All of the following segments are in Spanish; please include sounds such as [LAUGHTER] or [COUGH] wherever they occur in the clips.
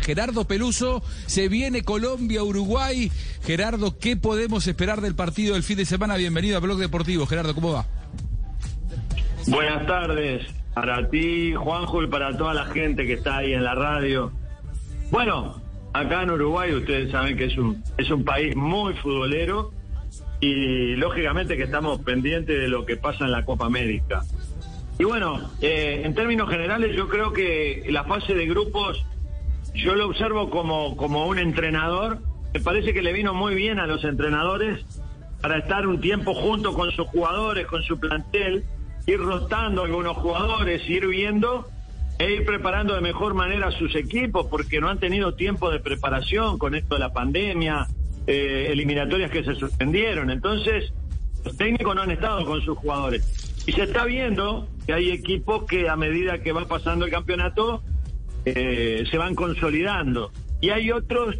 Gerardo Peluso, se viene Colombia-Uruguay. Gerardo, ¿qué podemos esperar del partido del fin de semana? Bienvenido a Blog Deportivo. Gerardo, ¿cómo va? Buenas tardes para ti, Juanjo, y para toda la gente que está ahí en la radio. Bueno, acá en Uruguay ustedes saben que es un, es un país muy futbolero y lógicamente que estamos pendientes de lo que pasa en la Copa América. Y bueno, eh, en términos generales yo creo que la fase de grupos yo lo observo como, como un entrenador. Me parece que le vino muy bien a los entrenadores para estar un tiempo junto con sus jugadores, con su plantel, ir rotando algunos jugadores, ir viendo e ir preparando de mejor manera a sus equipos porque no han tenido tiempo de preparación con esto de la pandemia, eh, eliminatorias que se suspendieron. Entonces, los técnicos no han estado con sus jugadores. Y se está viendo que hay equipos que a medida que va pasando el campeonato eh, se van consolidando. Y hay otros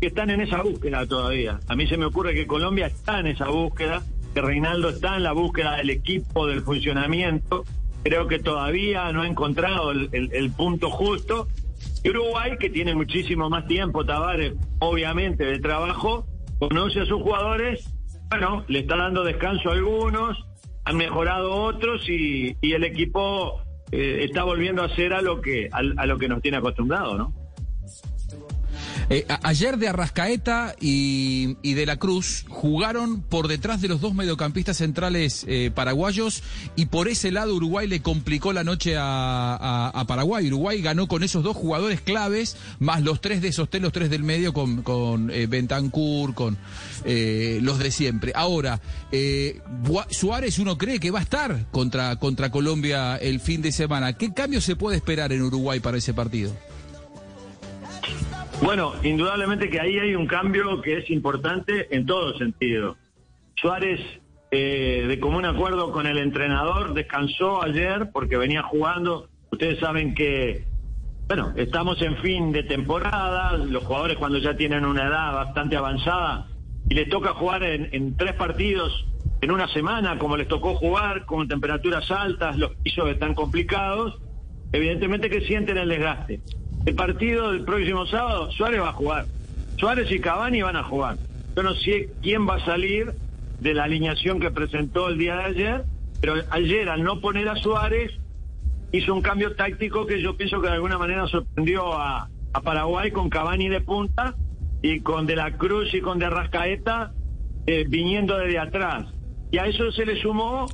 que están en esa búsqueda todavía. A mí se me ocurre que Colombia está en esa búsqueda, que Reinaldo está en la búsqueda del equipo, del funcionamiento. Creo que todavía no ha encontrado el, punto justo. Y Uruguay, que tiene muchísimo más tiempo, Tavares, obviamente, de trabajo, conoce a sus jugadores, bueno, le está dando descanso a algunos, han mejorado otros y, el equipo eh, está volviendo a ser a lo que a, a lo que nos tiene acostumbrado, ¿no? Eh, ayer de Arrascaeta y, de la Cruz jugaron por detrás de los dos mediocampistas centrales eh, paraguayos y por ese lado Uruguay le complicó la noche a, Paraguay. Uruguay ganó con esos dos jugadores claves, más los tres de sostén, los tres del medio con, con eh, Bentancur, con los de siempre. Ahora, Suárez uno cree que va a estar contra, contra Colombia el fin de semana. ¿Qué cambio se puede esperar en Uruguay para ese partido? Bueno, indudablemente que ahí hay un cambio que es importante en todo sentido. Suárez, eh, de común acuerdo con el entrenador, descansó ayer porque venía jugando. Ustedes saben que, bueno, estamos en fin de temporada, los jugadores cuando ya tienen una edad bastante avanzada y les toca jugar en, en tres partidos en una semana, como les tocó jugar, con temperaturas altas, los pisos están complicados, evidentemente que sienten el desgaste. El partido del próximo sábado, Suárez va a jugar. Suárez y Cavani van a jugar. Yo no sé quién va a salir de la alineación que presentó el día de ayer, pero ayer al no poner a Suárez hizo un cambio táctico que yo pienso que de alguna manera sorprendió a, Paraguay con Cavani de punta y con De la Cruz y con De Rascaeta eh, viniendo desde atrás. Y a eso se le sumó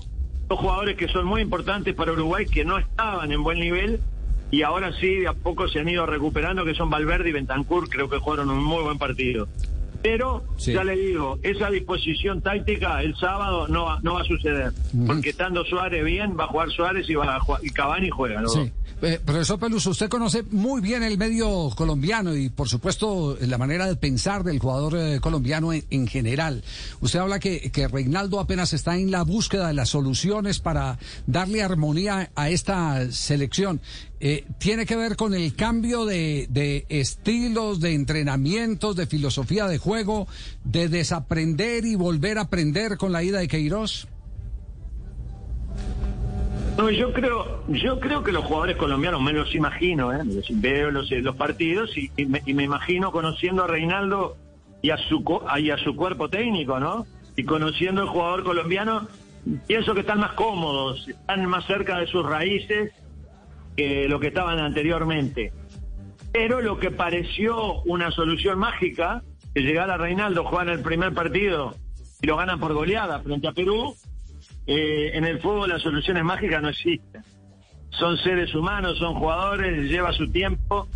dos jugadores que son muy importantes para Uruguay que no estaban en buen nivel y ahora sí, de a poco se han ido recuperando, que son Valverde y Bentancur, creo que jugaron un muy buen partido. Pero, ya le digo, esa disposición táctica el sábado no va, no va a suceder. Porque estando Suárez bien, va a jugar Suárez y, va a jugar, y Cavani juega. ¿no? Sí. Eh, profesor Peluso, usted conoce muy bien el medio colombiano y, por supuesto, la manera de pensar del jugador eh, colombiano en, general. Usted habla que, que Reinaldo apenas está en la búsqueda de las soluciones para darle armonía a esta selección. Eh, tiene que ver con el cambio de, estilos, de entrenamientos, de filosofía de juego, de desaprender y volver a aprender con la ida de Queiroz? No, yo creo, yo creo que los jugadores colombianos, me los imagino, ¿eh? veo los, los partidos y, me, imagino conociendo a Reinaldo y a su y a su cuerpo técnico, ¿no? Y conociendo al jugador colombiano, pienso que están más cómodos, están más cerca de sus raíces que lo que estaban anteriormente. Pero lo que pareció una solución mágica, que llegara Reinaldo, jugar el primer partido y lo ganan por goleada frente a Perú, eh, en el fútbol las soluciones mágicas no existen. Son seres humanos, son jugadores, lleva su tiempo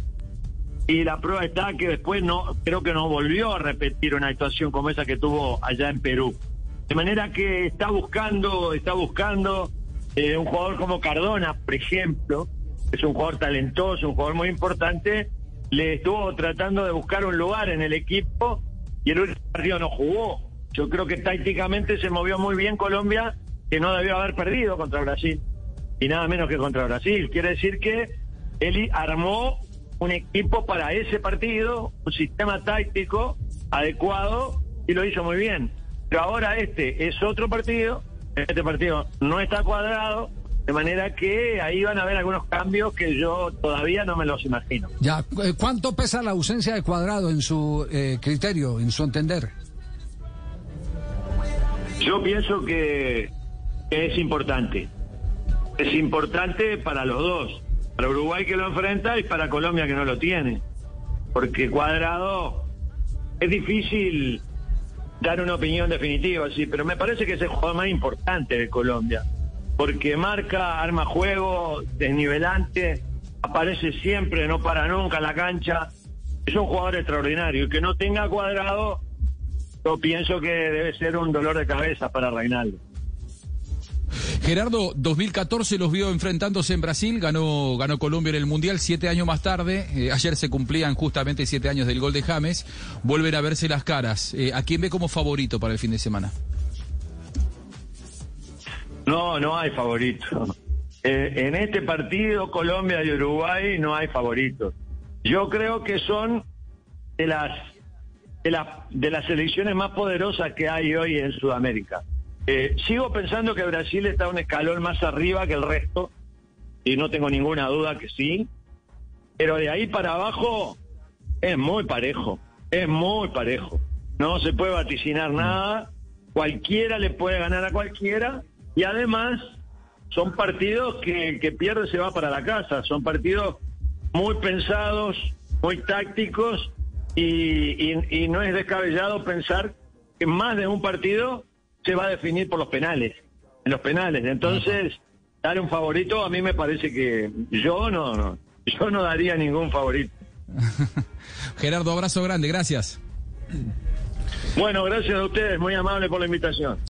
y la prueba está que después no creo que no volvió a repetir una actuación como esa que tuvo allá en Perú. De manera que está buscando, está buscando eh, un jugador como Cardona, por ejemplo, es un jugador talentoso, un jugador muy importante, le estuvo tratando de buscar un lugar en el equipo y el último partido no jugó. Yo creo que tácticamente se movió muy bien Colombia, que no debió haber perdido contra Brasil. Y nada menos que contra Brasil. Quiere decir que él armó un equipo para ese partido, un sistema táctico adecuado y lo hizo muy bien. Pero ahora este es otro partido, este partido no está cuadrado, De manera que ahí van a haber algunos cambios que yo todavía no me los imagino. Ya, eh, ¿cuánto pesa la ausencia de cuadrado en su eh, criterio, en su entender? Yo pienso que, que es importante. Es importante para los dos. Para Uruguay que lo enfrenta y para Colombia que no lo tiene. Porque cuadrado es difícil dar una opinión definitiva, sí, pero me parece que es el jugador más importante de Colombia, porque marca, arma juego, desnivelante, aparece siempre, no para nunca en la cancha, es un jugador extraordinario y que no tenga cuadrado, yo pienso que debe ser un dolor de cabeza para Reinaldo. Gerardo, 2014 los vio enfrentándose en Brasil, ganó, ganó Colombia en el Mundial siete años más tarde. Eh, ayer se cumplían justamente siete años del gol de James. Vuelven a verse las caras. Eh, ¿A quién ve como favorito para el fin de semana? No, no hay favorito. Eh, en este partido, Colombia y Uruguay, no hay favoritos. Yo creo que son de las, de, de las selecciones más poderosas que hay hoy en Sudamérica. Eh, sigo pensando que Brasil está un escalón más arriba que el resto, y no tengo ninguna duda que sí, pero de ahí para abajo es muy parejo, es muy parejo. No se puede vaticinar nada, cualquiera le puede ganar a cualquiera, y además son partidos que el que pierde se va para la casa, son partidos muy pensados, muy tácticos, y, y, y no es descabellado pensar que más de un partido se va a definir por los penales, en los penales. Entonces, dar un favorito a mí me parece que yo no, no yo no daría ningún favorito. [LAUGHS] Gerardo, abrazo grande, gracias. Bueno, gracias a ustedes, muy amable por la invitación.